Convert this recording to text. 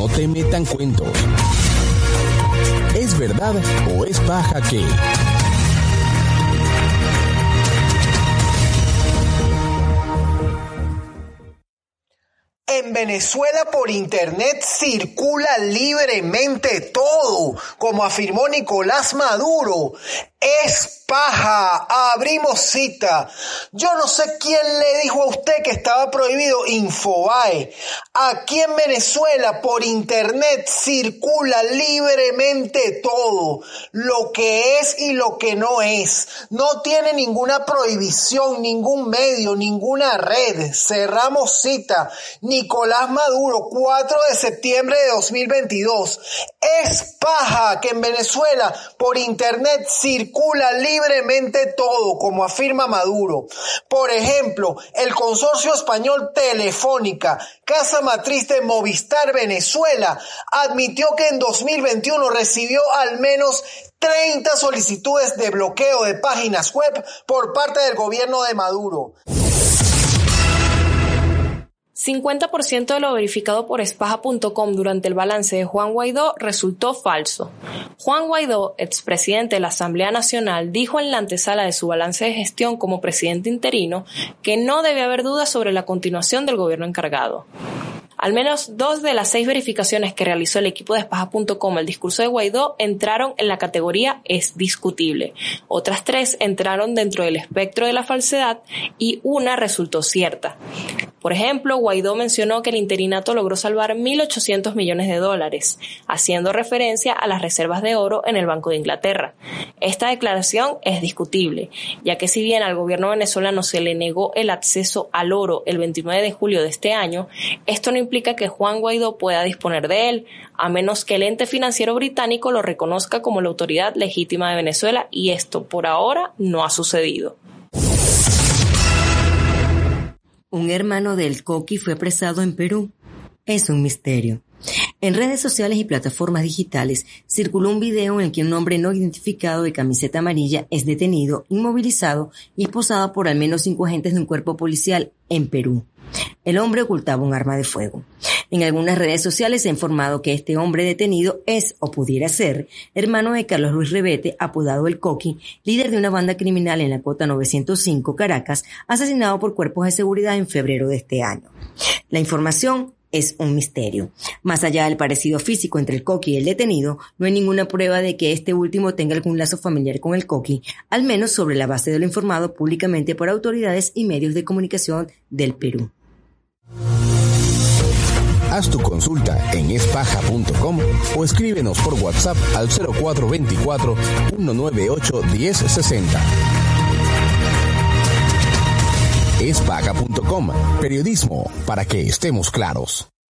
no te metan cuentos. ¿Es verdad o es paja que... En Venezuela por Internet circula libremente todo, como afirmó Nicolás Maduro. Es paja, abrimos cita. Yo no sé quién le dijo a usted que estaba prohibido Infobae. Aquí en Venezuela por internet circula libremente todo, lo que es y lo que no es. No tiene ninguna prohibición, ningún medio, ninguna red. Cerramos cita. Nicolás Maduro, 4 de septiembre de 2022. Es paja que en Venezuela por internet circula libremente todo, como afirma Maduro. Por ejemplo, el consorcio español Telefónica, casa matriz de Movistar Venezuela, admitió que en 2021 recibió al menos 30 solicitudes de bloqueo de páginas web por parte del gobierno de Maduro. 50% de lo verificado por espaja.com durante el balance de Juan Guaidó resultó falso. Juan Guaidó, expresidente de la Asamblea Nacional, dijo en la antesala de su balance de gestión como presidente interino que no debe haber dudas sobre la continuación del gobierno encargado. Al menos dos de las seis verificaciones que realizó el equipo de Espaja.com el discurso de Guaidó entraron en la categoría es discutible. Otras tres entraron dentro del espectro de la falsedad y una resultó cierta. Por ejemplo, Guaidó mencionó que el interinato logró salvar 1.800 millones de dólares, haciendo referencia a las reservas de oro en el Banco de Inglaterra. Esta declaración es discutible, ya que si bien al gobierno venezolano se le negó el acceso al oro el 29 de julio de este año, esto no implica que Juan Guaidó pueda disponer de él, a menos que el ente financiero británico lo reconozca como la autoridad legítima de Venezuela y esto por ahora no ha sucedido. Un hermano del Coqui fue apresado en Perú. Es un misterio. En redes sociales y plataformas digitales circuló un video en el que un hombre no identificado de camiseta amarilla es detenido, inmovilizado y esposado por al menos cinco agentes de un cuerpo policial en Perú. El hombre ocultaba un arma de fuego. En algunas redes sociales se ha informado que este hombre detenido es, o pudiera ser, hermano de Carlos Luis Rebete, apodado El Coqui, líder de una banda criminal en la Cota 905 Caracas, asesinado por cuerpos de seguridad en febrero de este año. La información es un misterio. Más allá del parecido físico entre el Coqui y el detenido, no hay ninguna prueba de que este último tenga algún lazo familiar con el Coqui, al menos sobre la base de lo informado públicamente por autoridades y medios de comunicación del Perú. Haz tu consulta en espaja.com o escríbenos por WhatsApp al 0424 198 1060. Espaja.com, periodismo para que estemos claros.